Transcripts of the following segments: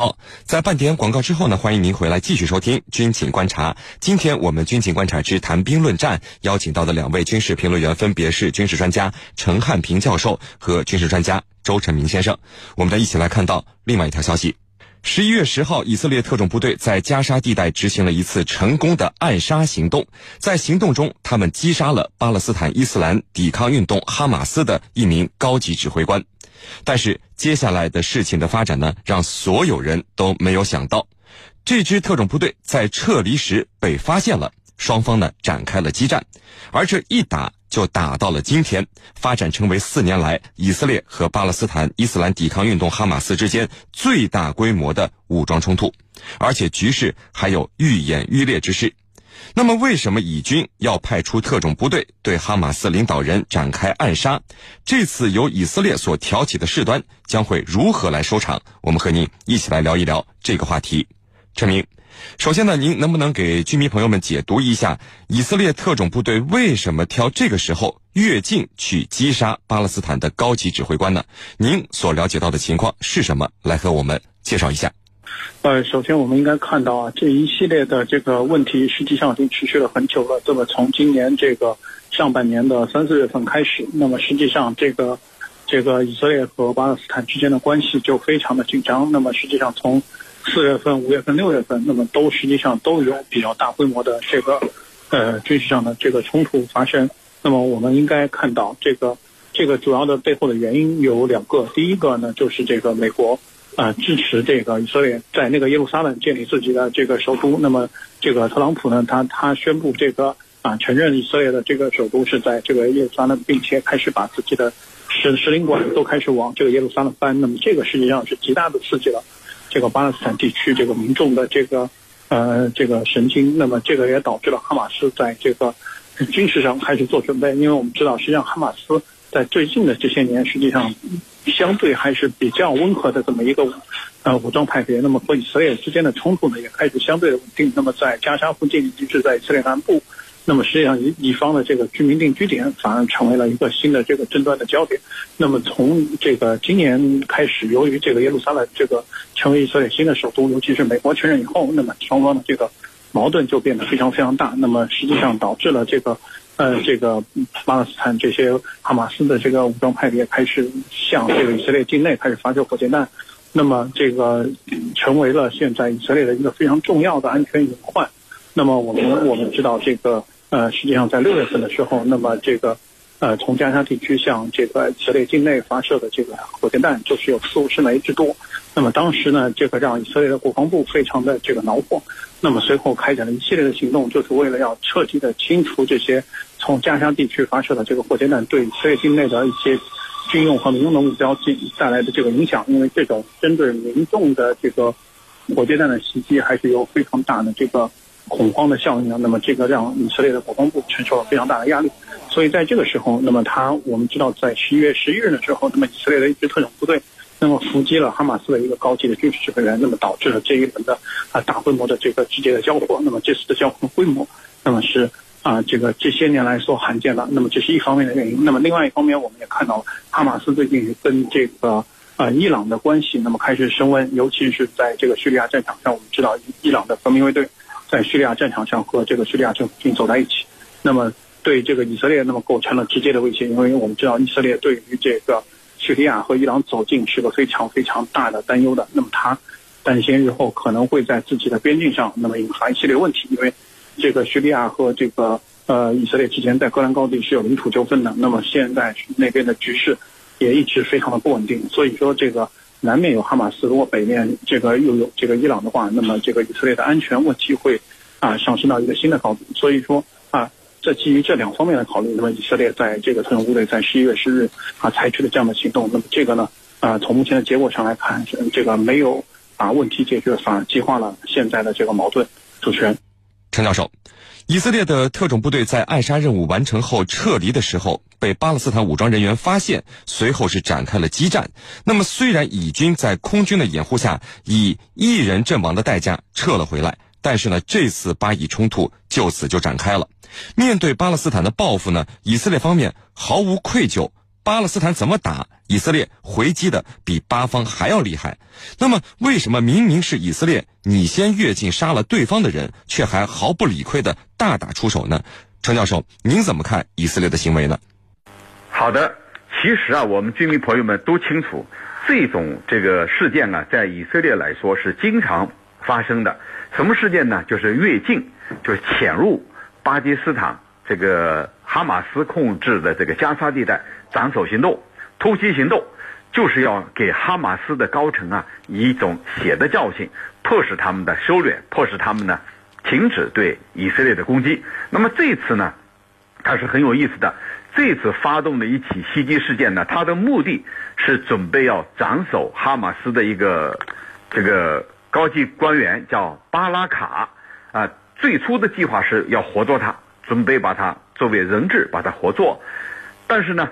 好，在半点广告之后呢，欢迎您回来继续收听《军情观察》。今天我们《军情观察之谈兵论战》邀请到的两位军事评论员分别是军事专家陈汉平教授和军事专家周晨明先生。我们再一起来看到另外一条消息：十一月十号，以色列特种部队在加沙地带执行了一次成功的暗杀行动。在行动中，他们击杀了巴勒斯坦伊斯兰抵抗运动哈马斯的一名高级指挥官。但是接下来的事情的发展呢，让所有人都没有想到，这支特种部队在撤离时被发现了，双方呢展开了激战，而这一打就打到了今天，发展成为四年来以色列和巴勒斯坦伊斯兰抵抗运动哈马斯之间最大规模的武装冲突，而且局势还有愈演愈烈之势。那么，为什么以军要派出特种部队对哈马斯领导人展开暗杀？这次由以色列所挑起的事端将会如何来收场？我们和您一起来聊一聊这个话题。陈明，首先呢，您能不能给军迷朋友们解读一下以色列特种部队为什么挑这个时候越境去击杀巴勒斯坦的高级指挥官呢？您所了解到的情况是什么？来和我们介绍一下。呃，首先我们应该看到啊，这一系列的这个问题实际上已经持续了很久了。这么从今年这个上半年的三四月份开始，那么实际上这个这个以色列和巴勒斯坦之间的关系就非常的紧张。那么实际上从四月份、五月份、六月份，那么都实际上都有比较大规模的这个呃军事上的这个冲突发生。那么我们应该看到这个这个主要的背后的原因有两个，第一个呢就是这个美国。啊，支持这个以色列在那个耶路撒冷建立自己的这个首都。那么，这个特朗普呢，他他宣布这个啊，承认以色列的这个首都是在这个耶路撒冷，并且开始把自己的使使领馆都开始往这个耶路撒冷搬。那么，这个实际上是极大的刺激了这个巴勒斯坦地区这个民众的这个呃这个神经。那么，这个也导致了哈马斯在这个军事上开始做准备，因为我们知道，实际上哈马斯在最近的这些年，实际上。相对还是比较温和的这么一个呃武装派别，那么和以色列之间的冲突呢也开始相对的稳定。那么在加沙附近，以及在以色列南部，那么实际上以以方的这个居民定居点反而成为了一个新的这个争端的焦点。那么从这个今年开始，由于这个耶路撒冷这个成为以色列新的首都，尤其是美国承认以后，那么双方的这个矛盾就变得非常非常大。那么实际上导致了这个。呃，这个巴勒斯坦这些哈马斯的这个武装派别开始向这个以色列境内开始发射火箭弹，那么这个成为了现在以色列的一个非常重要的安全隐患。那么我们我们知道，这个呃，实际上在六月份的时候，那么这个呃，从加沙地区向这个以色列境内发射的这个火箭弹就是有四五十枚之多。那么当时呢，这个让以色列的国防部非常的这个恼火。那么随后开展了一系列的行动，就是为了要彻底的清除这些从加沙地区发射的这个火箭弹对以色列境内的一些军用和民用的目标进带来的这个影响。因为这种针对民众的这个火箭弹的袭击，还是有非常大的这个恐慌的效应的。那么这个让以色列的国防部承受了非常大的压力。所以在这个时候，那么他我们知道，在十一月十一日的时候，那么以色列的一支特种部队。那么伏击了哈马斯的一个高级的军事指挥员，那么导致了这一轮的啊大规模的这个直接的交火。那么这次的交火规模，那么是啊这个这些年来所罕见的。那么这是一方面的原因。那么另外一方面，我们也看到哈马斯最近跟这个啊伊朗的关系，那么开始升温，尤其是在这个叙利亚战场上，我们知道伊朗的革命卫队在叙利亚战场上和这个叙利亚政府军走在一起，那么对这个以色列那么构成了直接的威胁，因为我们知道以色列对于这个。叙利亚和伊朗走近是个非常非常大的担忧的。那么他担心日后可能会在自己的边境上那么引发一系列问题，因为这个叙利亚和这个呃以色列之间在戈兰高地是有领土纠纷的。那么现在那边的局势也一直非常的不稳定，所以说这个南面有哈马斯，如果北面这个又有这个伊朗的话，那么这个以色列的安全问题会啊上升到一个新的高度。所以说啊。这基于这两方面的考虑，那么以色列在这个特种部队在十一月十日啊采取了这样的行动，那么这个呢啊从目前的结果上来看，这个没有把问题解决，反而激化了现在的这个矛盾。主持人，陈教授，以色列的特种部队在暗杀任务完成后撤离的时候，被巴勒斯坦武装人员发现，随后是展开了激战。那么虽然以军在空军的掩护下，以一人阵亡的代价撤了回来。但是呢，这次巴以冲突就此就展开了。面对巴勒斯坦的报复呢，以色列方面毫无愧疚，巴勒斯坦怎么打，以色列回击的比巴方还要厉害。那么，为什么明明是以色列你先越境杀了对方的人，却还毫不理亏的大打出手呢？程教授，您怎么看以色列的行为呢？好的，其实啊，我们居民朋友们都清楚，这种这个事件啊，在以色列来说是经常发生的。什么事件呢？就是越境，就是潜入巴基斯坦这个哈马斯控制的这个加沙地带，斩首行动、突袭行动，就是要给哈马斯的高层啊一种血的教训，迫使他们的收敛，迫使他们呢停止对以色列的攻击。那么这次呢，它是很有意思的。这次发动的一起袭击事件呢，它的目的是准备要斩首哈马斯的一个这个高级官员，叫巴拉卡。啊，最初的计划是要活捉他，准备把他作为人质把他活捉。但是呢，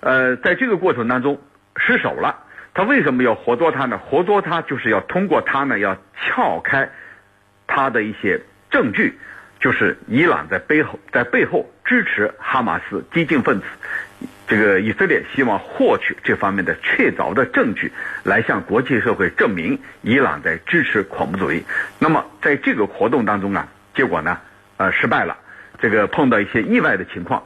呃，在这个过程当中失手了。他为什么要活捉他呢？活捉他就是要通过他呢，要撬开他的一些证据。就是伊朗在背后在背后支持哈马斯激进分子，这个以色列希望获取这方面的确凿的证据，来向国际社会证明伊朗在支持恐怖主义。那么在这个活动当中啊，结果呢，呃，失败了，这个碰到一些意外的情况。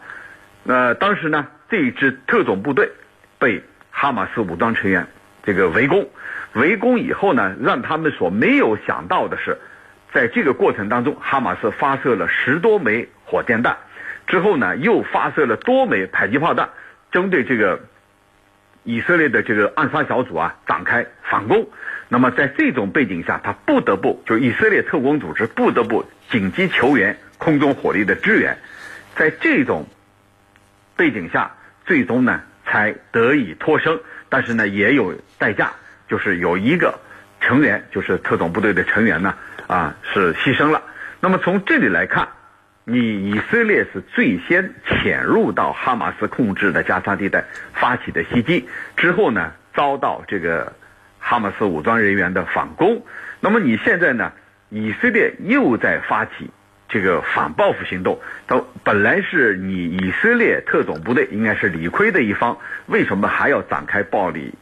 那当时呢，这一支特种部队被哈马斯武装成员这个围攻，围攻以后呢，让他们所没有想到的是。在这个过程当中，哈马斯发射了十多枚火箭弹，之后呢，又发射了多枚迫击炮弹，针对这个以色列的这个暗杀小组啊展开反攻。那么在这种背景下，他不得不就以色列特工组织不得不紧急求援空中火力的支援。在这种背景下，最终呢才得以脱生，但是呢也有代价，就是有一个成员，就是特种部队的成员呢。啊，是牺牲了。那么从这里来看，你以色列是最先潜入到哈马斯控制的加沙地带发起的袭击，之后呢遭到这个哈马斯武装人员的反攻。那么你现在呢，以色列又在发起这个反报复行动。都本来是你以色列特种部队应该是理亏的一方，为什么还要展开暴力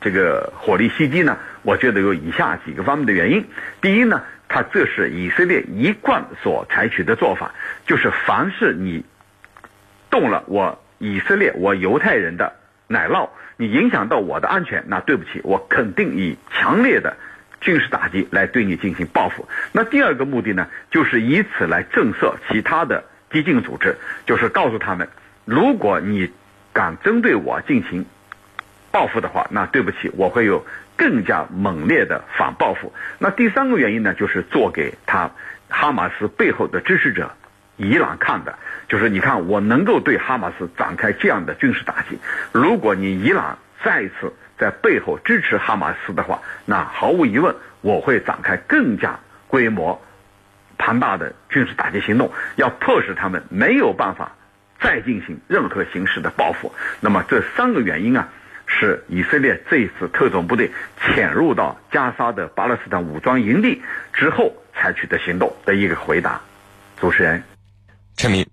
这个火力袭击呢？我觉得有以下几个方面的原因。第一呢。他这是以色列一贯所采取的做法，就是凡是你动了我以色列我犹太人的奶酪，你影响到我的安全，那对不起，我肯定以强烈的军事打击来对你进行报复。那第二个目的呢，就是以此来震慑其他的激进组织，就是告诉他们，如果你敢针对我进行报复的话，那对不起，我会有。更加猛烈的反报复。那第三个原因呢，就是做给他哈马斯背后的支持者伊朗看的，就是你看我能够对哈马斯展开这样的军事打击，如果你伊朗再一次在背后支持哈马斯的话，那毫无疑问我会展开更加规模庞大的军事打击行动，要迫使他们没有办法再进行任何形式的报复。那么这三个原因啊。是以色列这一次特种部队潜入到加沙的巴勒斯坦武装营地之后采取的行动的一个回答。主持人，陈明，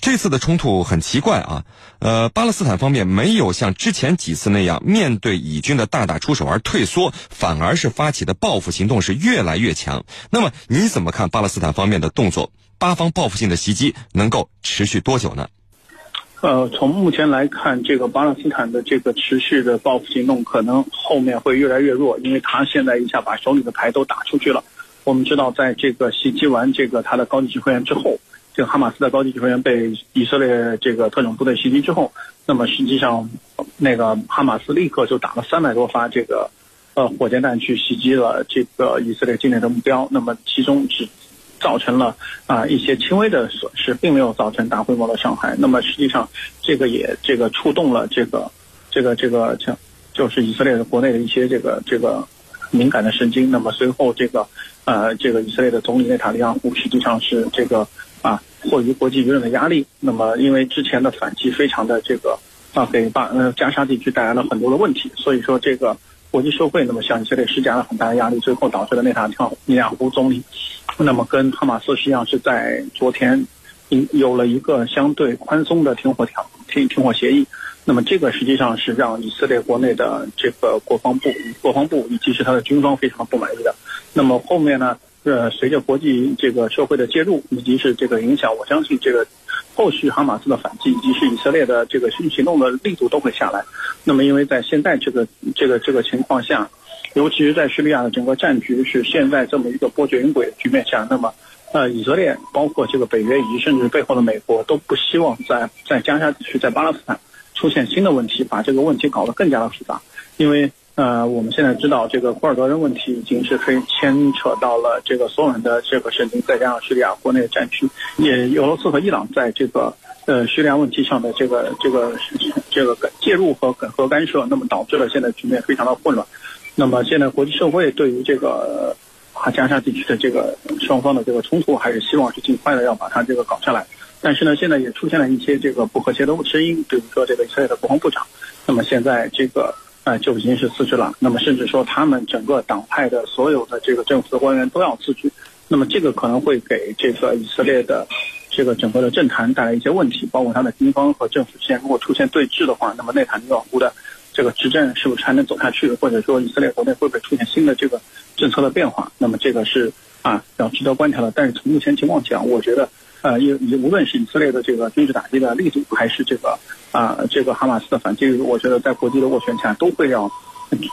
这次的冲突很奇怪啊，呃，巴勒斯坦方面没有像之前几次那样面对以军的大打出手而退缩，反而是发起的报复行动是越来越强。那么你怎么看巴勒斯坦方面的动作？巴方报复性的袭击能够持续多久呢？呃，从目前来看，这个巴勒斯坦的这个持续的报复行动，可能后面会越来越弱，因为他现在一下把手里的牌都打出去了。我们知道，在这个袭击完这个他的高级指挥员之后，这个哈马斯的高级指挥员被以色列这个特种部队袭击之后，那么实际上，那个哈马斯立刻就打了三百多发这个呃火箭弹去袭击了这个以色列境内的目标，那么其中只。造成了啊一些轻微的损失，并没有造成大规模的伤害。那么实际上，这个也这个触动了这个这个这个像就是以色列的国内的一些这个这个敏感的神经。那么随后这个呃这个以色列的总理内塔尼亚胡实际上是这个啊迫于国际舆论的压力。那么因为之前的反击非常的这个啊给巴呃加沙地区带来了很多的问题，所以说这个国际社会那么向以色列施加了很大的压力，最后导致了内塔尼亚胡总理。那么跟哈马斯实际上是在昨天，有有了一个相对宽松的停火条停停火协议。那么这个实际上是让以色列国内的这个国防部、国防部以及是他的军方非常不满意的。那么后面呢，呃，随着国际这个社会的介入以及是这个影响，我相信这个后续哈马斯的反击以及是以色列的这个行动的力度都会下来。那么因为在现在这个这个这个情况下，尤其是在叙利亚的整个战局是现在这么一个波谲云诡的局面下，那么。呃，以色列包括这个北约以及甚至背后的美国都不希望在在加沙地区、在巴勒斯坦出现新的问题，把这个问题搞得更加的复杂。因为呃，我们现在知道这个库尔德人问题已经是可以牵扯到了这个所有人的这个神经，再加上叙利亚国内的战区，也俄罗斯和伊朗在这个呃叙利亚问题上的这个这个这个介入和和干涉，那么导致了现在局面非常的混乱。那么现在国际社会对于这个。啊，加沙地区的这个双方的这个冲突，还是希望是尽快的要把它这个搞下来。但是呢，现在也出现了一些这个不和谐的声音，比如说这个以色列的国防部长，那么现在这个呃就已经是辞职了。那么甚至说他们整个党派的所有的这个政府的官员都要辞职。那么这个可能会给这个以色列的这个整个的政坛带来一些问题，包括他的军方和政府之间如果出现对峙的话，那么内塔尼亚胡的。这个执政是不是还能走下去，或者说以色列国内会不会出现新的这个政策的变化？那么这个是啊，要值得观察的。但是从目前情况讲，我觉得呃，也无论是以色列的这个军事打击的力度，还是这个啊这个哈马斯的反击，我觉得在国际的斡旋下都会要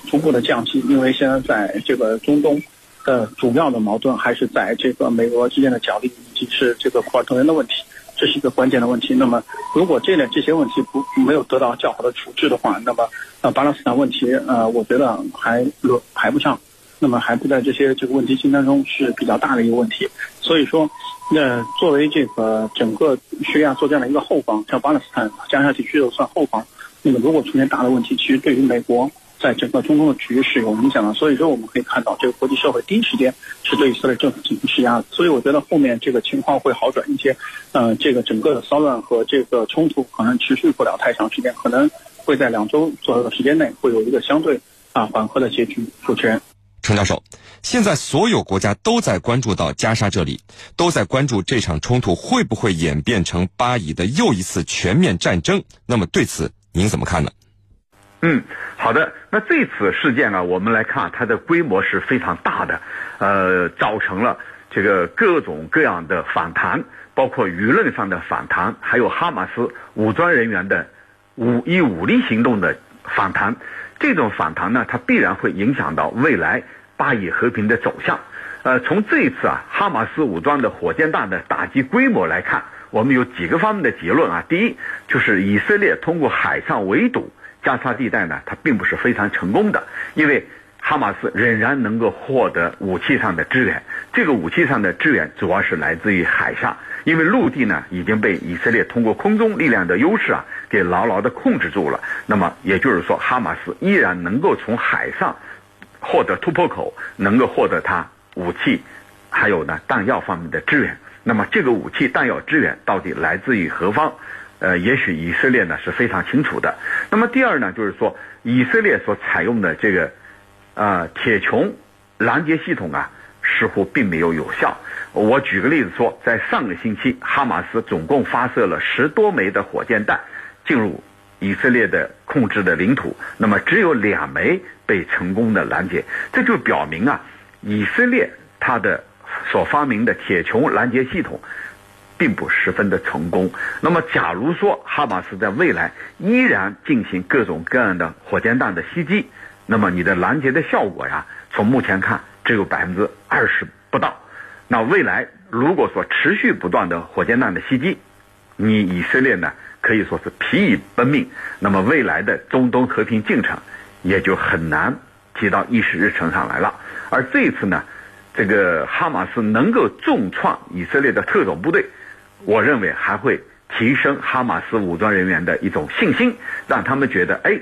逐步的降级，因为现在在这个中东的主要的矛盾还是在这个美俄之间的角力，以及是这个库尔德人的问题。这是一个关键的问题。那么，如果这类这些问题不没有得到较好的处置的话，那么呃巴勒斯坦问题呃，我觉得还轮排不上，那么还不在这些这个问题清单中是比较大的一个问题。所以说，那作为这个整个叙利亚作战的一个后方，像巴勒斯坦加沙地区都算后方，那么如果出现大的问题，其实对于美国。在整个中东的局势有影响的，所以说我们可以看到，这个国际社会第一时间是对以色列政府进行施压的。所以我觉得后面这个情况会好转一些。呃，这个整个的骚乱和这个冲突可能持续不了太长时间，可能会在两周左右的时间内会有一个相对啊缓和的结局。主持人，程教授，现在所有国家都在关注到加沙这里，都在关注这场冲突会不会演变成巴以的又一次全面战争。那么对此您怎么看呢？嗯，好的。那这次事件呢，我们来看它的规模是非常大的，呃，造成了这个各种各样的反弹，包括舆论上的反弹，还有哈马斯武装人员的武以武力行动的反弹。这种反弹呢，它必然会影响到未来巴以和平的走向。呃，从这一次啊，哈马斯武装的火箭弹的打击规模来看，我们有几个方面的结论啊。第一，就是以色列通过海上围堵。加沙地带呢，它并不是非常成功的，因为哈马斯仍然能够获得武器上的支援。这个武器上的支援主要是来自于海上，因为陆地呢已经被以色列通过空中力量的优势啊给牢牢的控制住了。那么也就是说，哈马斯依然能够从海上获得突破口，能够获得它武器还有呢弹药方面的支援。那么这个武器弹药支援到底来自于何方？呃，也许以色列呢是非常清楚的。那么第二呢，就是说以色列所采用的这个啊铁穹拦截系统啊，似乎并没有有效。我举个例子说，在上个星期，哈马斯总共发射了十多枚的火箭弹进入以色列的控制的领土，那么只有两枚被成功的拦截，这就表明啊，以色列它的所发明的铁穹拦截系统。并不十分的成功。那么，假如说哈马斯在未来依然进行各种各样的火箭弹的袭击，那么你的拦截的效果呀，从目前看只有百分之二十不到。那未来如果说持续不断的火箭弹的袭击，你以色列呢可以说是疲于奔命，那么未来的中东和平进程也就很难提到议事日程上来了。而这一次呢，这个哈马斯能够重创以色列的特种部队。我认为还会提升哈马斯武装人员的一种信心，让他们觉得，哎，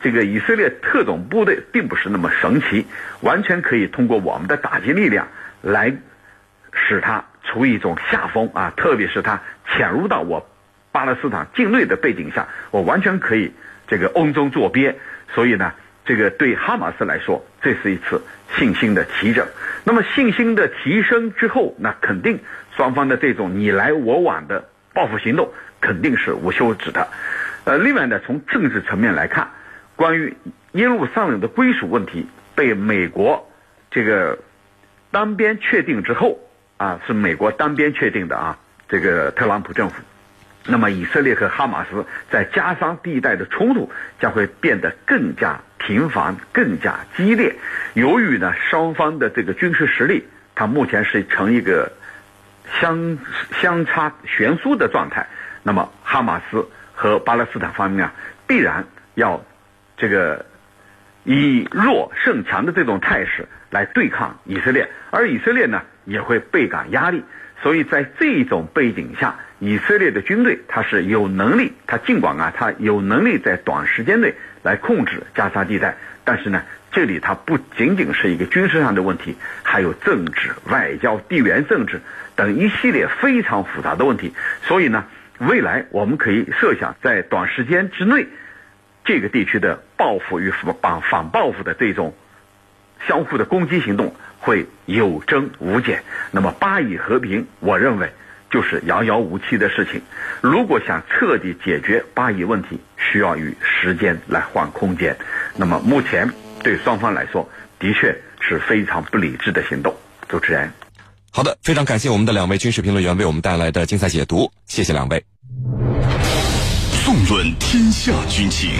这个以色列特种部队并不是那么神奇，完全可以通过我们的打击力量来使他处于一种下风啊！特别是他潜入到我巴勒斯坦境内的背景下，我完全可以这个瓮中捉鳖。所以呢，这个对哈马斯来说，这是一次信心的提振。那么信心的提升之后，那肯定。双方的这种你来我往的报复行动肯定是无休止的，呃，另外呢，从政治层面来看，关于耶路撒冷的归属问题被美国这个单边确定之后啊，是美国单边确定的啊，这个特朗普政府。那么，以色列和哈马斯在加沙地带的冲突将会变得更加频繁、更加激烈。由于呢，双方的这个军事实力，它目前是呈一个相相差悬殊的状态。那么，哈马斯和巴勒斯坦方面啊，必然要这个以弱胜强的这种态势来对抗以色列，而以色列呢，也会倍感压力。所以在这种背景下，以色列的军队它是有能力，它尽管啊，它有能力在短时间内来控制加沙地带，但是呢，这里它不仅仅是一个军事上的问题，还有政治、外交、地缘政治等一系列非常复杂的问题。所以呢，未来我们可以设想，在短时间之内，这个地区的报复与反反报复的这种相互的攻击行动会有增无减。那么巴以和平，我认为。就是遥遥无期的事情。如果想彻底解决巴以问题，需要与时间来换空间。那么目前对双方来说，的确是非常不理智的行动。主持人，好的，非常感谢我们的两位军事评论员为我们带来的精彩解读，谢谢两位。纵论天下军情，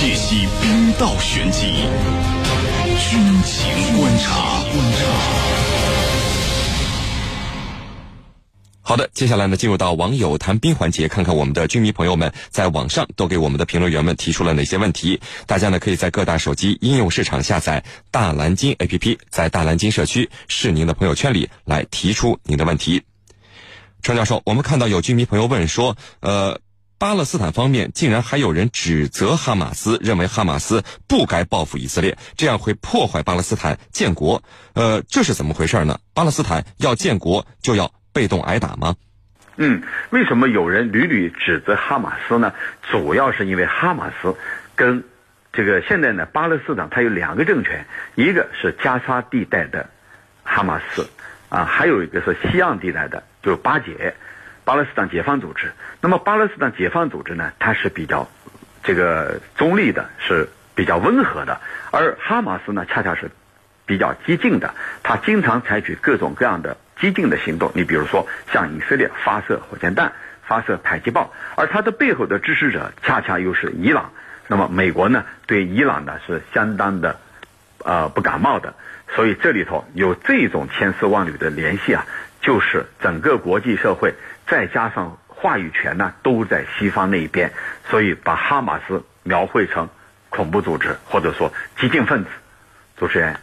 解析兵道玄机，军情观察。好的，接下来呢，进入到网友谈兵环节，看看我们的军迷朋友们在网上都给我们的评论员们提出了哪些问题。大家呢，可以在各大手机应用市场下载大蓝鲸 APP，在大蓝鲸社区是您的朋友圈里来提出您的问题。程教授，我们看到有军迷朋友问说，呃，巴勒斯坦方面竟然还有人指责哈马斯，认为哈马斯不该报复以色列，这样会破坏巴勒斯坦建国。呃，这是怎么回事呢？巴勒斯坦要建国就要。被动挨打吗？嗯，为什么有人屡屡指责哈马斯呢？主要是因为哈马斯跟这个现在呢，巴勒斯坦它有两个政权，一个是加沙地带的哈马斯啊，还有一个是西岸地带的，就是巴解巴勒斯坦解放组织。那么巴勒斯坦解放组织呢，它是比较这个中立的，是比较温和的，而哈马斯呢，恰恰是比较激进的，他经常采取各种各样的。激进的行动，你比如说向以色列发射火箭弹、发射迫击炮，而他的背后的支持者恰恰又是伊朗。那么美国呢，对伊朗呢是相当的，呃不感冒的。所以这里头有这种千丝万缕的联系啊，就是整个国际社会再加上话语权呢都在西方那一边，所以把哈马斯描绘成恐怖组织或者说激进分子。主持人。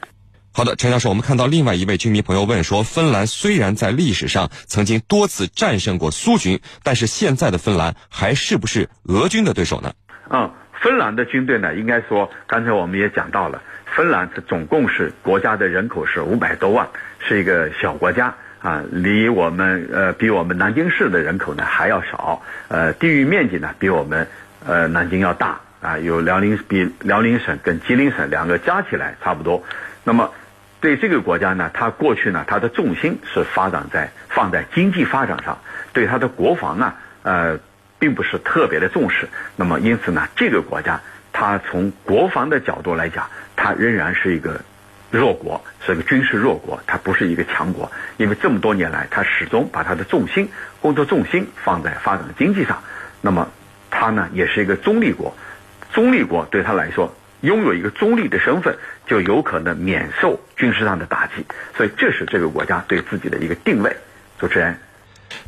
好的，陈教授，我们看到另外一位军迷朋友问说，芬兰虽然在历史上曾经多次战胜过苏军，但是现在的芬兰还是不是俄军的对手呢？嗯，芬兰的军队呢，应该说，刚才我们也讲到了，芬兰是总共是国家的人口是五百多万，是一个小国家啊，离我们呃比我们南京市的人口呢还要少，呃，地域面积呢比我们呃南京要大啊，有辽宁比辽宁省跟吉林省两个加起来差不多，那么。对这个国家呢，它过去呢，它的重心是发展在放在经济发展上，对它的国防呢，呃，并不是特别的重视。那么因此呢，这个国家它从国防的角度来讲，它仍然是一个弱国，是个军事弱国，它不是一个强国。因为这么多年来，它始终把它的重心、工作重心放在发展经济上。那么它呢，也是一个中立国，中立国对它来说。拥有一个中立的身份，就有可能免受军事上的打击，所以这是这个国家对自己的一个定位。主持人，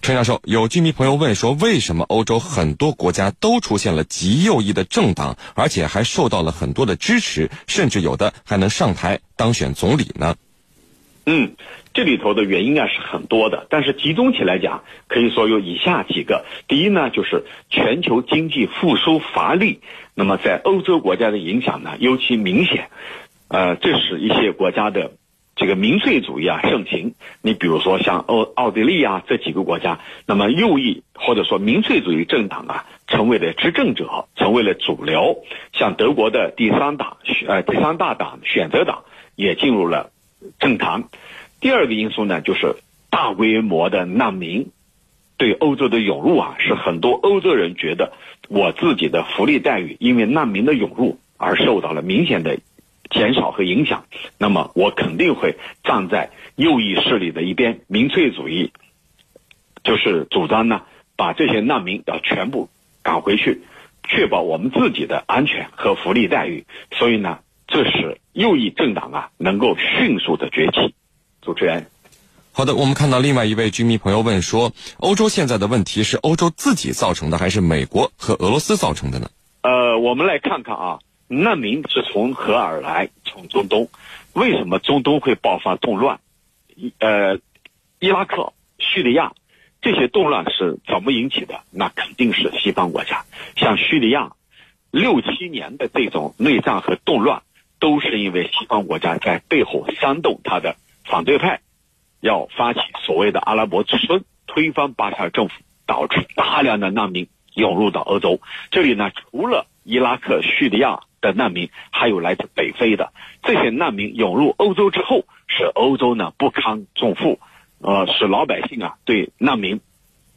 陈教授，有居民朋友问说，为什么欧洲很多国家都出现了极右翼的政党，而且还受到了很多的支持，甚至有的还能上台当选总理呢？嗯，这里头的原因啊是很多的，但是集中起来讲，可以说有以下几个。第一呢，就是全球经济复苏乏力，那么在欧洲国家的影响呢尤其明显。呃，这使一些国家的这个民粹主义啊盛行。你比如说像奥奥地利啊这几个国家，那么右翼或者说民粹主义政党啊成为了执政者，成为了主流。像德国的第三党呃第三大党选择党也进入了。政坛，第二个因素呢，就是大规模的难民对欧洲的涌入啊，是很多欧洲人觉得我自己的福利待遇因为难民的涌入而受到了明显的减少和影响。那么我肯定会站在右翼势力的一边，民粹主义就是主张呢，把这些难民要全部赶回去，确保我们自己的安全和福利待遇。所以呢，这是右翼政党啊能够迅速的崛起。主持人。好的，我们看到另外一位居民朋友问说：欧洲现在的问题是欧洲自己造成的，还是美国和俄罗斯造成的呢？呃，我们来看看啊，难民是从何而来？从中东。为什么中东会爆发动乱？呃，伊拉克、叙利亚这些动乱是怎么引起的？那肯定是西方国家。像叙利亚六七年的这种内战和动乱，都是因为西方国家在背后煽动他的反对派。要发起所谓的阿拉伯之春，推翻巴沙尔政府，导致大量的难民涌入到欧洲。这里呢，除了伊拉克、叙利亚的难民，还有来自北非的这些难民涌入欧洲之后，使欧洲呢不堪重负，呃，使老百姓啊对难民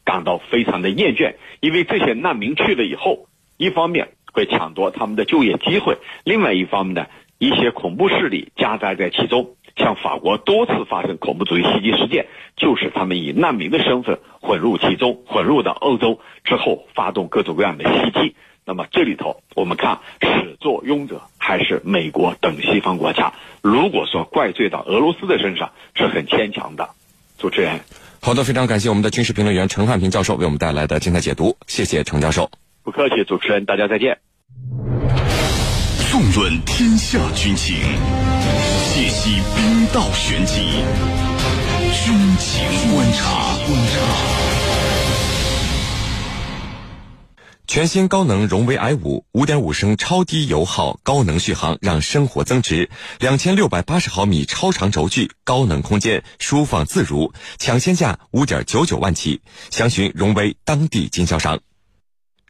感到非常的厌倦。因为这些难民去了以后，一方面会抢夺他们的就业机会，另外一方面呢，一些恐怖势力夹杂在其中。像法国多次发生恐怖主义袭击事件，就是他们以难民的身份混入其中，混入到欧洲之后，发动各种各样的袭击。那么这里头，我们看始作俑者还是美国等西方国家。如果说怪罪到俄罗斯的身上，是很牵强的。主持人，好的，非常感谢我们的军事评论员陈汉平教授为我们带来的精彩解读，谢谢陈教授。不客气，主持人，大家再见。论天下军情。解析兵道玄机，军情观察。全新高能荣威 i 五，五点五升超低油耗，高能续航让生活增值。两千六百八十毫米超长轴距，高能空间，舒放自如。抢先价五点九九万起，详询荣威当地经销商。